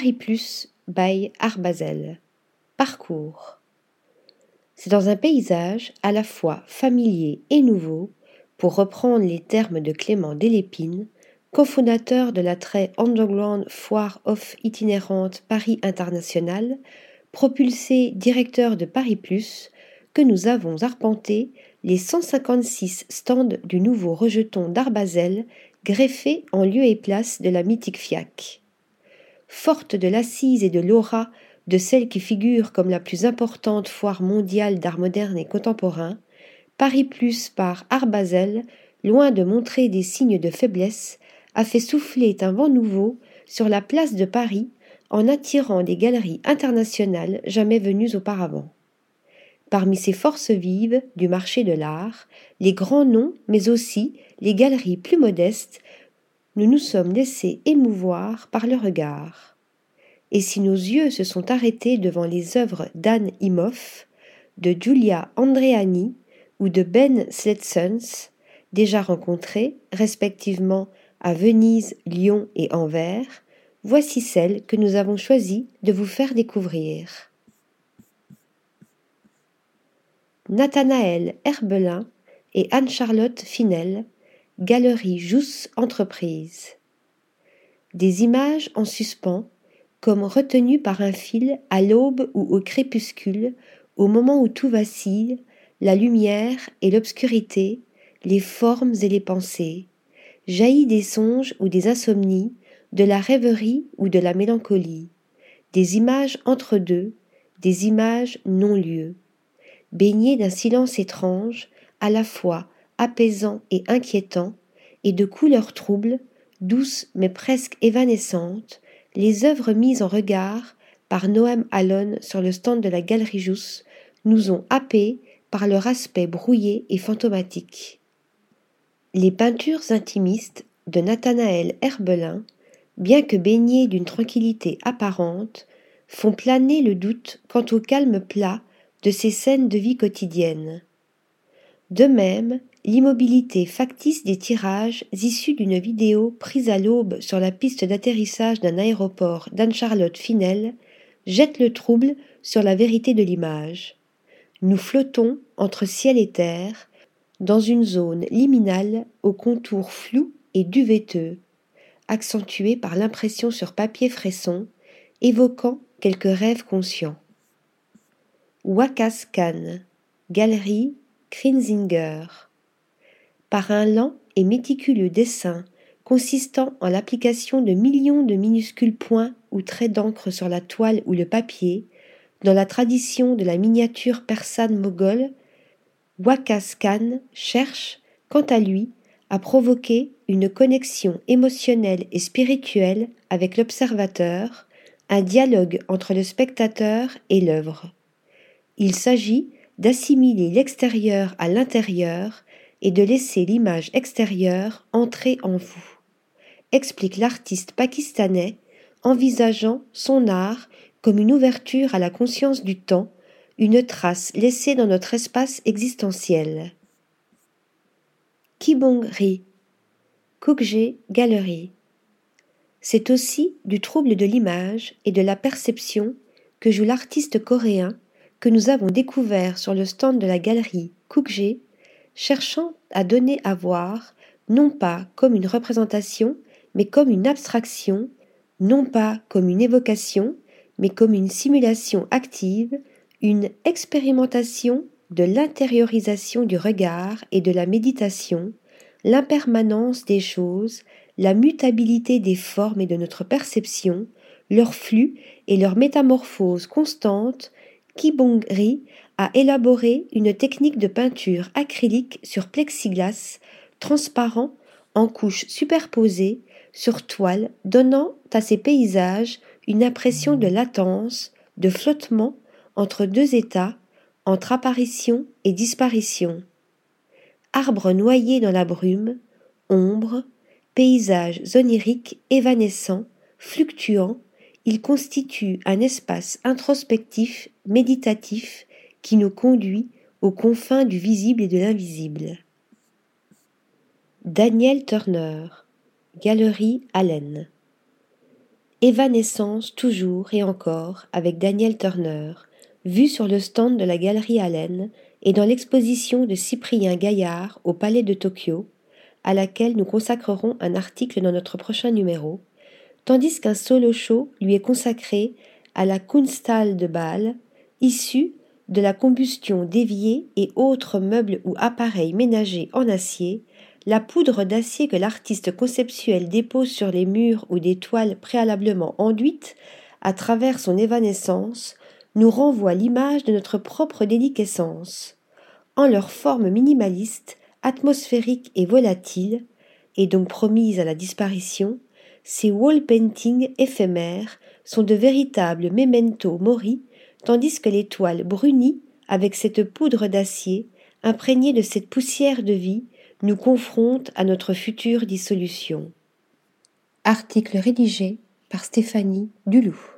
Paris Plus by Arbazel. Parcours. C'est dans un paysage à la fois familier et nouveau, pour reprendre les termes de Clément Delépine, cofondateur de la très underground foire off itinérante Paris International, propulsé directeur de Paris Plus, que nous avons arpenté les 156 stands du nouveau rejeton d'Arbazel greffé en lieu et place de la mythique FIAC. Forte de l'assise et de l'aura de celle qui figure comme la plus importante foire mondiale d'art moderne et contemporain, Paris Plus par Arbazel, loin de montrer des signes de faiblesse, a fait souffler un vent nouveau sur la place de Paris en attirant des galeries internationales jamais venues auparavant. Parmi ces forces vives du marché de l'art, les grands noms, mais aussi les galeries plus modestes, nous nous sommes laissés émouvoir par le regard. Et si nos yeux se sont arrêtés devant les œuvres d'Anne Imhoff, de Giulia Andreani ou de Ben Sletsons, déjà rencontrés, respectivement à Venise, Lyon et Anvers, voici celles que nous avons choisi de vous faire découvrir. Nathanaël Herbelin et Anne-Charlotte Finel, Galerie Jousse Entreprise. Des images en suspens, comme retenues par un fil à l'aube ou au crépuscule, au moment où tout vacille, la lumière et l'obscurité, les formes et les pensées, jaillit des songes ou des insomnies, de la rêverie ou de la mélancolie, des images entre deux, des images non-lieux, baignées d'un silence étrange, à la fois apaisant et inquiétant, et de couleurs troubles, douces mais presque évanescentes, les œuvres mises en regard par Noam Alon sur le stand de la Galerie Jousse nous ont happés par leur aspect brouillé et fantomatique. Les peintures intimistes de Nathanaël Herbelin, bien que baignées d'une tranquillité apparente, font planer le doute quant au calme plat de ces scènes de vie quotidienne. De même, l'immobilité factice des tirages issus d'une vidéo prise à l'aube sur la piste d'atterrissage d'un aéroport d'Anne-Charlotte Finel jette le trouble sur la vérité de l'image. Nous flottons entre ciel et terre, dans une zone liminale aux contours flous et duveteux, accentués par l'impression sur papier fresson, évoquant quelques rêves conscients. Wakas Khan, Galerie Krinzinger. Par un lent et méticuleux dessin consistant en l'application de millions de minuscules points ou traits d'encre sur la toile ou le papier, dans la tradition de la miniature persane moghole, Wakas Khan cherche, quant à lui, à provoquer une connexion émotionnelle et spirituelle avec l'observateur, un dialogue entre le spectateur et l'œuvre. Il s'agit d'assimiler l'extérieur à l'intérieur et de laisser l'image extérieure entrer en vous, explique l'artiste pakistanais, envisageant son art comme une ouverture à la conscience du temps une trace laissée dans notre espace existentiel. Kibongri, Kukje Galerie. C'est aussi du trouble de l'image et de la perception que joue l'artiste coréen que nous avons découvert sur le stand de la galerie Kukje, cherchant à donner à voir, non pas comme une représentation, mais comme une abstraction, non pas comme une évocation, mais comme une simulation active une expérimentation de l'intériorisation du regard et de la méditation, l'impermanence des choses, la mutabilité des formes et de notre perception, leur flux et leur métamorphose constante, a élaboré une technique de peinture acrylique sur plexiglas transparent en couches superposées sur toile donnant à ces paysages une impression de latence, de flottement entre deux états, entre apparition et disparition. Arbres noyés dans la brume, ombre, paysages oniriques évanescents, fluctuants, il constitue un espace introspectif, méditatif, qui nous conduit aux confins du visible et de l'invisible. Daniel Turner, Galerie Allen. Évanescence toujours et encore avec Daniel Turner, vu sur le stand de la Galerie Allen et dans l'exposition de Cyprien Gaillard au Palais de Tokyo, à laquelle nous consacrerons un article dans notre prochain numéro, tandis qu'un solo show lui est consacré à la Kunsthalle de Bâle, issue de la combustion d'éviers et autres meubles ou appareils ménagers en acier la poudre d'acier que l'artiste conceptuel dépose sur les murs ou des toiles préalablement enduites, à travers son évanescence, nous renvoie l'image de notre propre déliquescence. En leur forme minimaliste, atmosphérique et volatile, et donc promise à la disparition, ces wall paintings éphémères sont de véritables memento mori, tandis que les toiles brunies, avec cette poudre d'acier, imprégnées de cette poussière de vie, nous confronte à notre future dissolution. Article rédigé par Stéphanie Duloup.